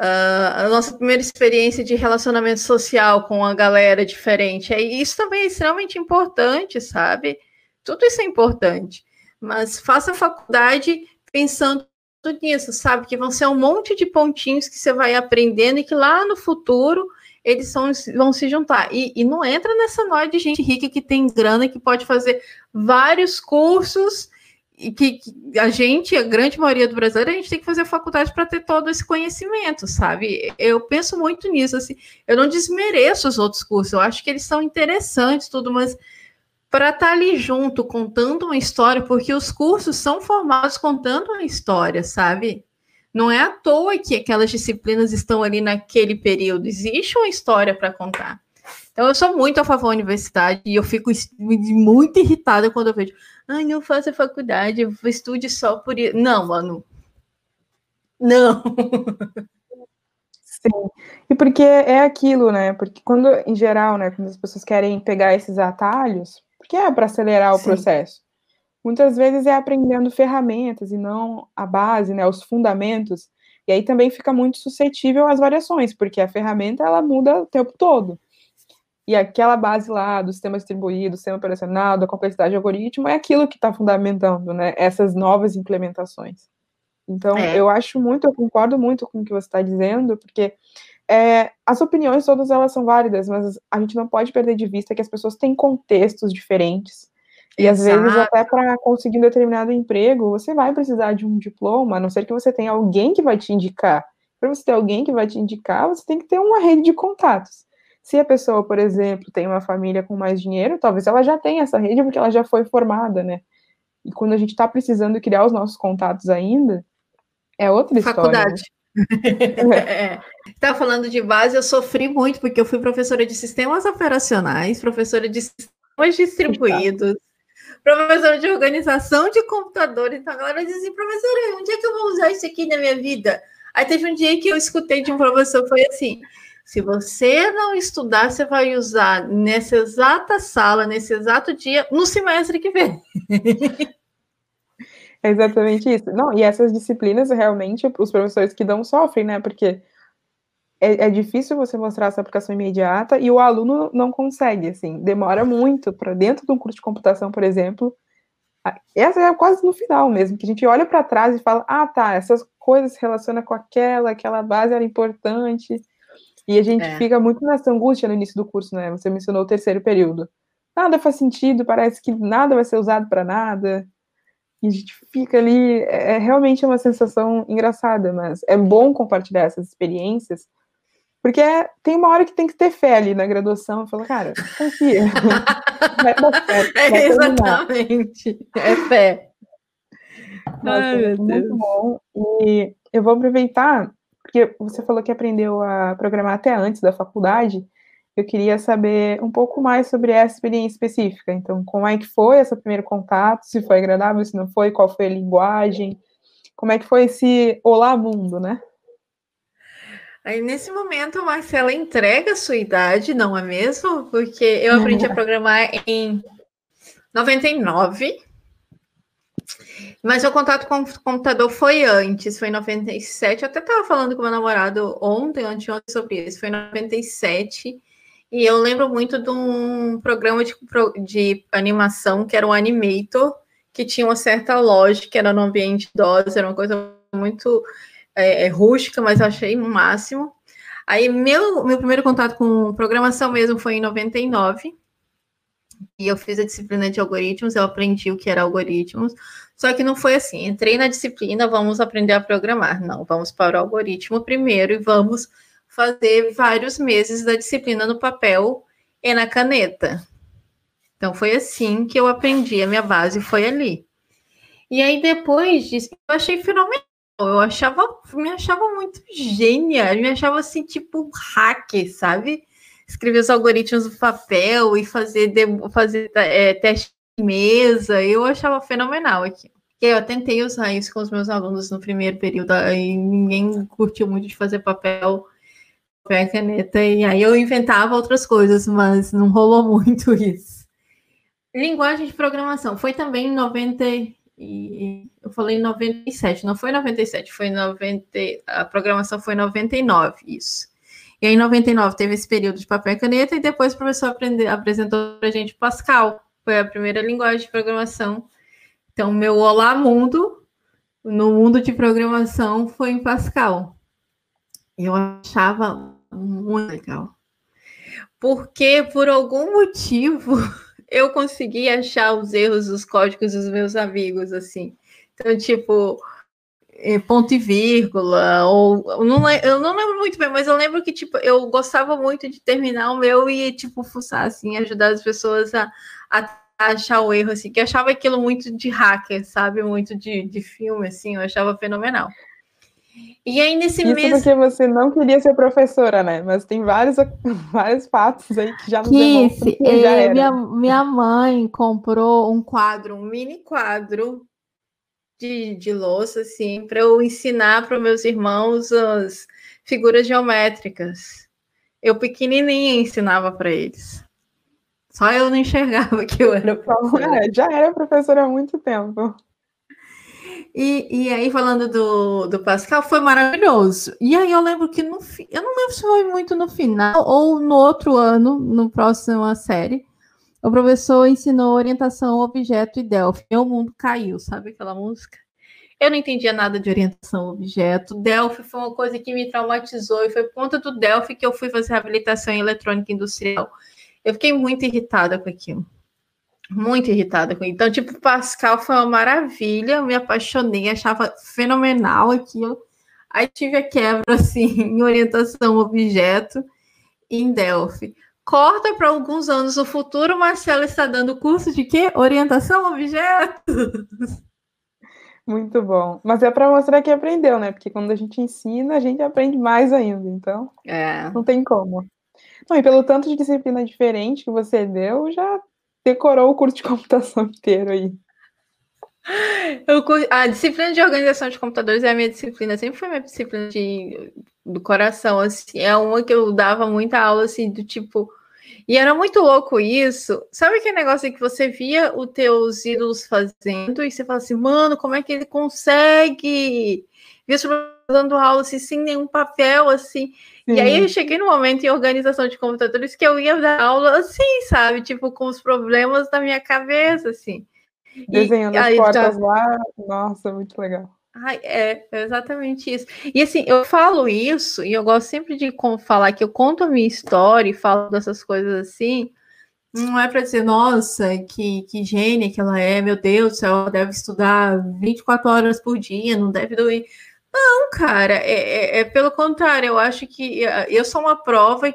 Uh, a nossa primeira experiência de relacionamento social com a galera diferente. É, isso também é extremamente importante, sabe? Tudo isso é importante. Mas faça a faculdade pensando nisso, sabe? Que vão ser um monte de pontinhos que você vai aprendendo e que lá no futuro eles são, vão se juntar. E, e não entra nessa noia de gente rica que tem grana, que pode fazer vários cursos e que, que, a gente, a grande maioria do brasileiro, a gente tem que fazer faculdade para ter todo esse conhecimento, sabe? Eu penso muito nisso, assim, eu não desmereço os outros cursos, eu acho que eles são interessantes, tudo, mas para estar tá ali junto, contando uma história, porque os cursos são formados contando uma história, sabe? Não é à toa que aquelas disciplinas estão ali naquele período, existe uma história para contar. Então, eu sou muito a favor da universidade e eu fico muito irritada quando eu vejo Ai, não faça faculdade, estude só por isso. Não, mano. Não. Sim. E porque é aquilo, né? Porque quando, em geral, né, quando as pessoas querem pegar esses atalhos, porque é para acelerar o Sim. processo. Muitas vezes é aprendendo ferramentas e não a base, né, os fundamentos. E aí também fica muito suscetível às variações, porque a ferramenta ela muda o tempo todo. E aquela base lá do sistema distribuído, do sistema operacional, da complexidade de algoritmo, é aquilo que está fundamentando, né, essas novas implementações. Então, é. eu acho muito, eu concordo muito com o que você está dizendo, porque é, as opiniões todas elas são válidas, mas a gente não pode perder de vista que as pessoas têm contextos diferentes. E Exato. às vezes, até para conseguir um determinado emprego, você vai precisar de um diploma, a não ser que você tenha alguém que vai te indicar. Para você ter alguém que vai te indicar, você tem que ter uma rede de contatos. Se a pessoa, por exemplo, tem uma família com mais dinheiro, talvez ela já tenha essa rede porque ela já foi formada, né? E quando a gente está precisando criar os nossos contatos ainda, é outra Faculdade. história. Né? é. Tá falando de base, eu sofri muito porque eu fui professora de sistemas operacionais, professora de sistemas distribuídos, professora de organização de computadores. Então a galera dizia assim, professora, onde é que eu vou usar isso aqui na minha vida? Aí teve um dia que eu escutei de um professor, foi assim, se você não estudar, você vai usar nessa exata sala, nesse exato dia, no semestre que vem. É exatamente isso. Não, e essas disciplinas realmente os professores que dão sofrem, né? Porque é, é difícil você mostrar essa aplicação imediata e o aluno não consegue, assim, demora muito para dentro de um curso de computação, por exemplo. Essa é quase no final mesmo, que a gente olha para trás e fala: ah, tá, essas coisas se relacionam com aquela, aquela base era importante. E a gente é. fica muito nessa angústia no início do curso, né? Você mencionou o terceiro período. Nada faz sentido, parece que nada vai ser usado para nada. E a gente fica ali, é, é realmente uma sensação engraçada, mas é bom compartilhar essas experiências, porque é, tem uma hora que tem que ter fé ali na graduação, e falar, cara, confia. vai dar certo, vai é, exatamente, é fé. Nossa, Ai, meu muito Deus. bom. E eu vou aproveitar porque você falou que aprendeu a programar até antes da faculdade. Eu queria saber um pouco mais sobre essa experiência específica. Então, como é que foi esse primeiro contato? Se foi agradável, se não foi, qual foi a linguagem? Como é que foi esse Olá Mundo, né? Aí, nesse momento, a Marcela entrega a sua idade, não é mesmo? Porque eu aprendi a programar em 99, mas o contato com o computador foi antes, foi em 97. Eu até estava falando com meu namorado ontem, anteontem, sobre isso. Foi em 97. E eu lembro muito de um programa de, de animação que era o Animator, que tinha uma certa lógica, era no ambiente DOS, era uma coisa muito é, é rústica, mas achei o máximo. Aí, meu, meu primeiro contato com programação mesmo foi em 99. E eu fiz a disciplina de algoritmos, eu aprendi o que era algoritmos, só que não foi assim, entrei na disciplina, vamos aprender a programar. Não, vamos para o algoritmo primeiro e vamos fazer vários meses da disciplina no papel e na caneta. Então foi assim que eu aprendi, a minha base foi ali. E aí depois disso, eu achei fenomenal. Eu achava, me achava muito gênia, me achava assim, tipo, hacker, sabe? Escrever os algoritmos no papel e fazer, fazer é, teste de mesa, eu achava fenomenal aqui. Eu tentei usar isso com os meus alunos no primeiro período, e ninguém curtiu muito de fazer papel, papel e caneta, e aí eu inventava outras coisas, mas não rolou muito isso. Linguagem de programação, foi também em 90, e eu falei em 97, não foi 97, foi 90, a programação foi em 99, isso. E aí em 99 teve esse período de papel e caneta e depois o professor aprende, apresentou para a gente Pascal, foi a primeira linguagem de programação. Então meu olá mundo no mundo de programação foi em Pascal. Eu achava muito legal. Porque por algum motivo eu consegui achar os erros dos códigos dos meus amigos, assim. Então, tipo, é, ponto e vírgula, ou eu não lembro muito bem, mas eu lembro que, tipo, eu gostava muito de terminar o meu e, tipo, fuçar, assim, ajudar as pessoas a, a achar o erro, assim, que eu achava aquilo muito de hacker, sabe? Muito de, de filme, assim, eu achava fenomenal. E aí, nesse Isso mesmo. porque você não queria ser professora, né? Mas tem vários, vários fatos aí que já nos demonstram que já era. Minha, minha mãe comprou um quadro, um mini quadro de, de louça, assim, para eu ensinar para meus irmãos as figuras geométricas. Eu pequenininha ensinava para eles. Só eu não enxergava que eu era professora. É, já era professora há muito tempo. E, e aí, falando do, do Pascal, foi maravilhoso. E aí, eu lembro que no eu não lembro se foi muito no final ou no outro ano, no próximo série, o professor ensinou orientação objeto e Delphi. Meu mundo caiu, sabe aquela música? Eu não entendia nada de orientação objeto. Delphi foi uma coisa que me traumatizou e foi por conta do Delphi que eu fui fazer reabilitação em eletrônica industrial. Eu fiquei muito irritada com aquilo muito irritada com ele. Então, tipo, Pascal foi uma maravilha, eu me apaixonei, achava fenomenal aquilo. Aí tive a quebra, assim, em orientação objeto em Delphi. Corta para alguns anos no futuro, Marcelo está dando curso de quê? Orientação objeto. Muito bom. Mas é para mostrar que aprendeu, né? Porque quando a gente ensina, a gente aprende mais ainda. Então, é. não tem como. Não, e pelo tanto de disciplina diferente que você deu, já decorou o curso de computação inteiro aí. Eu, a disciplina de organização de computadores é a minha disciplina, sempre foi minha disciplina de, do coração, assim, é uma que eu dava muita aula, assim, do tipo, e era muito louco isso, sabe aquele negócio que você via os teus ídolos fazendo, e você fala assim, mano, como é que ele consegue? Via dando aula, assim, sem nenhum papel, assim, e aí eu cheguei no momento em organização de computadores que eu ia dar aula assim, sabe? Tipo, com os problemas da minha cabeça, assim. Desenhando e, as portas já... lá, nossa, muito legal. Ai, é, é, exatamente isso. E assim, eu falo isso, e eu gosto sempre de falar que eu conto a minha história e falo dessas coisas assim, não é para dizer, nossa, que, que gênia que ela é, meu Deus do céu, ela deve estudar 24 horas por dia, não deve doer. Não, cara, é, é, é, pelo contrário, eu acho que eh, eu sou uma prova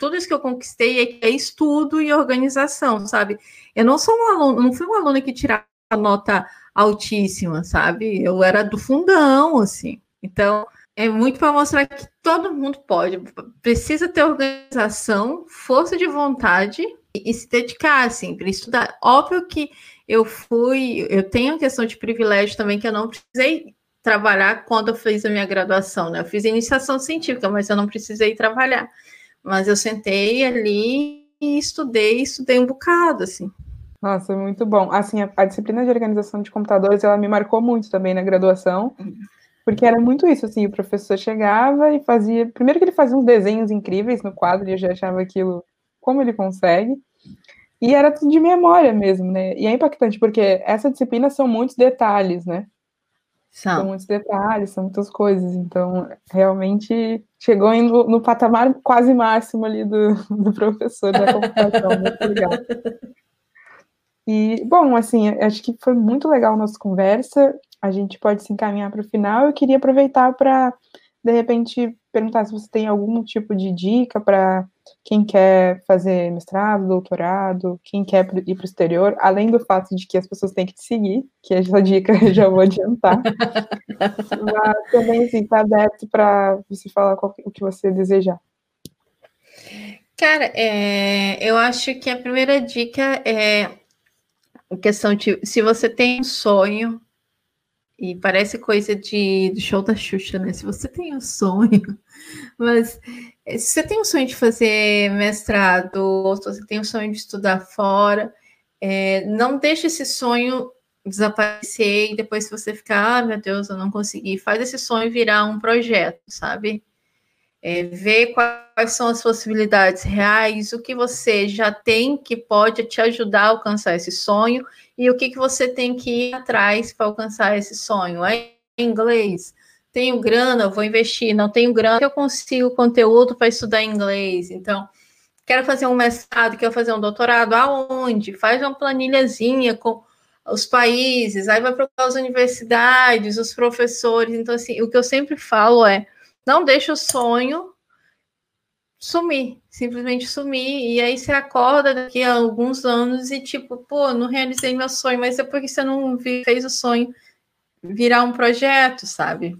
tudo isso que eu conquistei é, é estudo e organização, sabe? Eu não sou um aluno, não fui uma aluna que tirava nota altíssima, sabe? Eu era do fundão, assim. Então, é muito para mostrar que todo mundo pode, precisa ter organização, força de vontade e, e se dedicar, assim, para estudar. Óbvio que eu fui, eu tenho a questão de privilégio também, que eu não precisei trabalhar quando eu fiz a minha graduação, né? Eu fiz iniciação científica, mas eu não precisei trabalhar. Mas eu sentei ali e estudei, estudei um bocado, assim. Nossa, muito bom. Assim, a, a disciplina de organização de computadores, ela me marcou muito também na graduação, porque era muito isso, assim, o professor chegava e fazia, primeiro que ele fazia uns desenhos incríveis no quadro, e eu já achava aquilo, como ele consegue, e era tudo de memória mesmo, né? E é impactante, porque essa disciplina são muitos detalhes, né? São. são muitos detalhes, são muitas coisas. Então, realmente chegou indo no patamar quase máximo ali do, do professor da computação. Muito legal. E, bom, assim, acho que foi muito legal a nossa conversa. A gente pode se encaminhar para o final. Eu queria aproveitar para, de repente, perguntar se você tem algum tipo de dica para quem quer fazer mestrado, doutorado, quem quer ir para o exterior, além do fato de que as pessoas têm que te seguir, que essa dica eu já vou adiantar. Mas também, assim, está aberto para você falar o que você desejar. Cara, é, eu acho que a primeira dica é a questão de se você tem um sonho, e parece coisa de, do show da Xuxa, né? Se você tem um sonho, mas se você tem um sonho de fazer mestrado, ou se você tem um sonho de estudar fora, é, não deixe esse sonho desaparecer e depois se você ficar, ah, meu Deus, eu não consegui, faz esse sonho virar um projeto, sabe? É, ver quais são as possibilidades reais, o que você já tem que pode te ajudar a alcançar esse sonho e o que, que você tem que ir atrás para alcançar esse sonho. É inglês? Tenho grana, vou investir. Não tenho grana, eu consigo conteúdo para estudar inglês. Então, quero fazer um mestrado, quero fazer um doutorado. Aonde? Faz uma planilhazinha com os países, aí vai procurar as universidades, os professores. Então, assim, o que eu sempre falo é não deixa o sonho sumir, simplesmente sumir. E aí você acorda daqui a alguns anos e tipo, pô, não realizei meu sonho, mas é porque você não fez o sonho virar um projeto, sabe?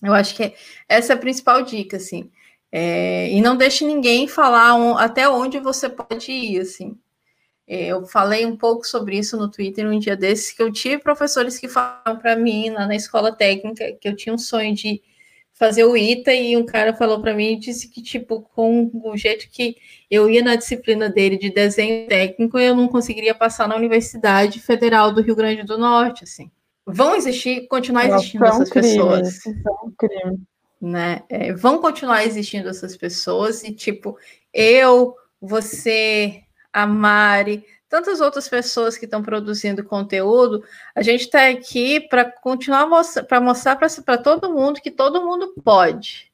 Eu acho que essa é a principal dica, assim. É, e não deixe ninguém falar um, até onde você pode ir, assim. É, eu falei um pouco sobre isso no Twitter um dia desses, que eu tive professores que falaram para mim na, na escola técnica que eu tinha um sonho de fazer o ITA e um cara falou para mim e disse que, tipo, com o jeito que eu ia na disciplina dele de desenho técnico, eu não conseguiria passar na Universidade Federal do Rio Grande do Norte, assim. Vão existir, continuar existindo essas crime, pessoas. É um crime. Né? É, vão continuar existindo essas pessoas e, tipo, eu, você, a Mari, tantas outras pessoas que estão produzindo conteúdo, a gente está aqui para continuar para mostrar para todo mundo que todo mundo pode.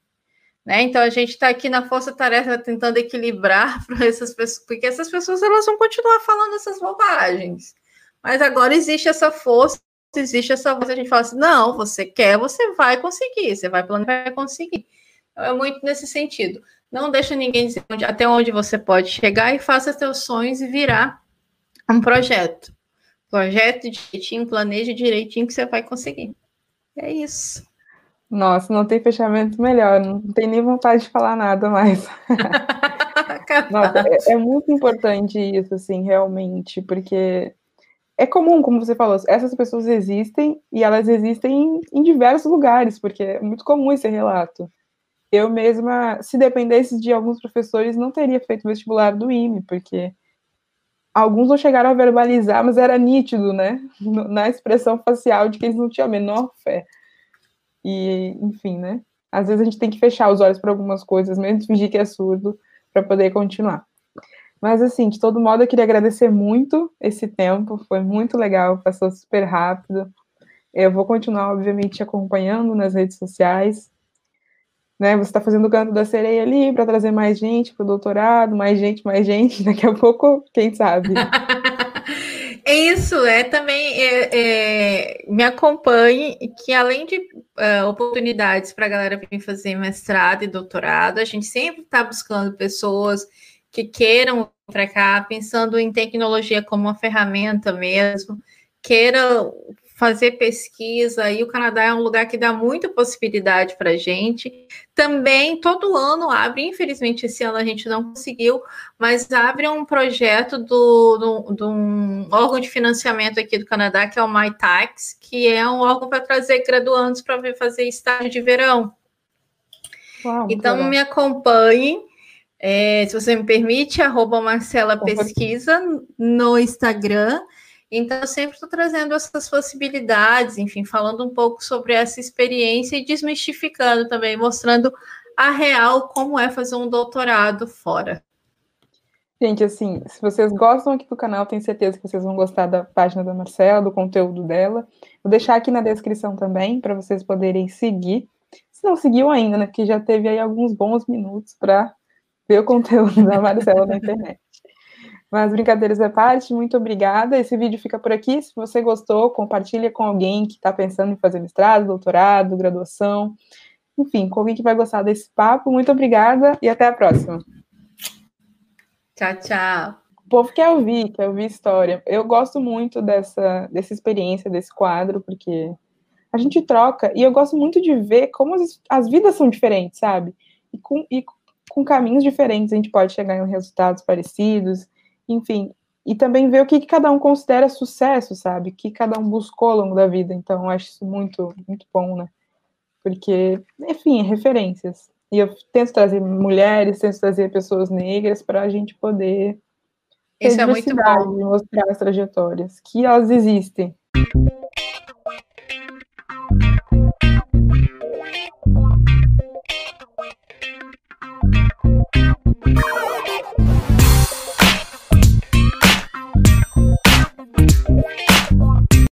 Né? Então a gente está aqui na força-tarefa tentando equilibrar para essas pessoas, porque essas pessoas elas vão continuar falando essas bobagens. Mas agora existe essa força, existe essa voz, a gente fala assim: não, você quer, você vai conseguir, você vai planejar, vai conseguir. Então, é muito nesse sentido. Não deixa ninguém dizer onde, até onde você pode chegar e faça seus sonhos e virar um projeto. Projeto direitinho, planeje direitinho que você vai conseguir. É isso. Nossa, não tem fechamento melhor, não tem nem vontade de falar nada mais. Nossa, é, é, muito importante isso, assim, realmente, porque é comum, como você falou, essas pessoas existem e elas existem em, em diversos lugares, porque é muito comum esse relato. Eu mesma, se dependesse de alguns professores, não teria feito vestibular do IME, porque alguns não chegaram a verbalizar, mas era nítido, né? Na expressão facial de que eles não tinham a menor fé. E, enfim, né? Às vezes a gente tem que fechar os olhos para algumas coisas, mesmo fingir que é surdo, para poder continuar. Mas, assim, de todo modo, eu queria agradecer muito esse tempo, foi muito legal, passou super rápido. Eu vou continuar, obviamente, te acompanhando nas redes sociais né? Você está fazendo o canto da sereia ali para trazer mais gente para o doutorado, mais gente, mais gente. Daqui a pouco, quem sabe? é isso, é também é, é, me acompanhe que além de é, oportunidades para a galera vir fazer mestrado e doutorado, a gente sempre está buscando pessoas que queiram para cá, pensando em tecnologia como uma ferramenta mesmo, queira fazer pesquisa, e o Canadá é um lugar que dá muita possibilidade para a gente. Também, todo ano abre, infelizmente esse ano a gente não conseguiu, mas abre um projeto do, do, do um órgão de financiamento aqui do Canadá, que é o MyTax, que é um órgão para trazer graduandos para vir fazer estágio de verão. Uau, então, legal. me acompanhe. É, se você me permite, arroba Marcela Pesquisa no Instagram. Então, eu sempre estou trazendo essas possibilidades, enfim, falando um pouco sobre essa experiência e desmistificando também, mostrando a real como é fazer um doutorado fora. Gente, assim, se vocês gostam aqui do canal, tenho certeza que vocês vão gostar da página da Marcela, do conteúdo dela. Vou deixar aqui na descrição também, para vocês poderem seguir. Se não seguiu ainda, né, porque já teve aí alguns bons minutos para ver o conteúdo da Marcela na internet. Mas brincadeiras à parte, muito obrigada. Esse vídeo fica por aqui. Se você gostou, compartilha com alguém que está pensando em fazer mestrado, doutorado, graduação. Enfim, com alguém que vai gostar desse papo. Muito obrigada e até a próxima. Tchau, tchau. O povo quer ouvir, quer ouvir história. Eu gosto muito dessa, dessa experiência, desse quadro, porque a gente troca, e eu gosto muito de ver como as, as vidas são diferentes, sabe? E com, e com caminhos diferentes a gente pode chegar em resultados parecidos, enfim. E também ver o que, que cada um considera sucesso, sabe? O que cada um buscou ao longo da vida. Então, eu acho isso muito, muito bom, né? Porque, enfim, referências. E eu tento trazer mulheres, tento trazer pessoas negras para a gente poder isso é muito bom. mostrar as trajetórias, que elas existem.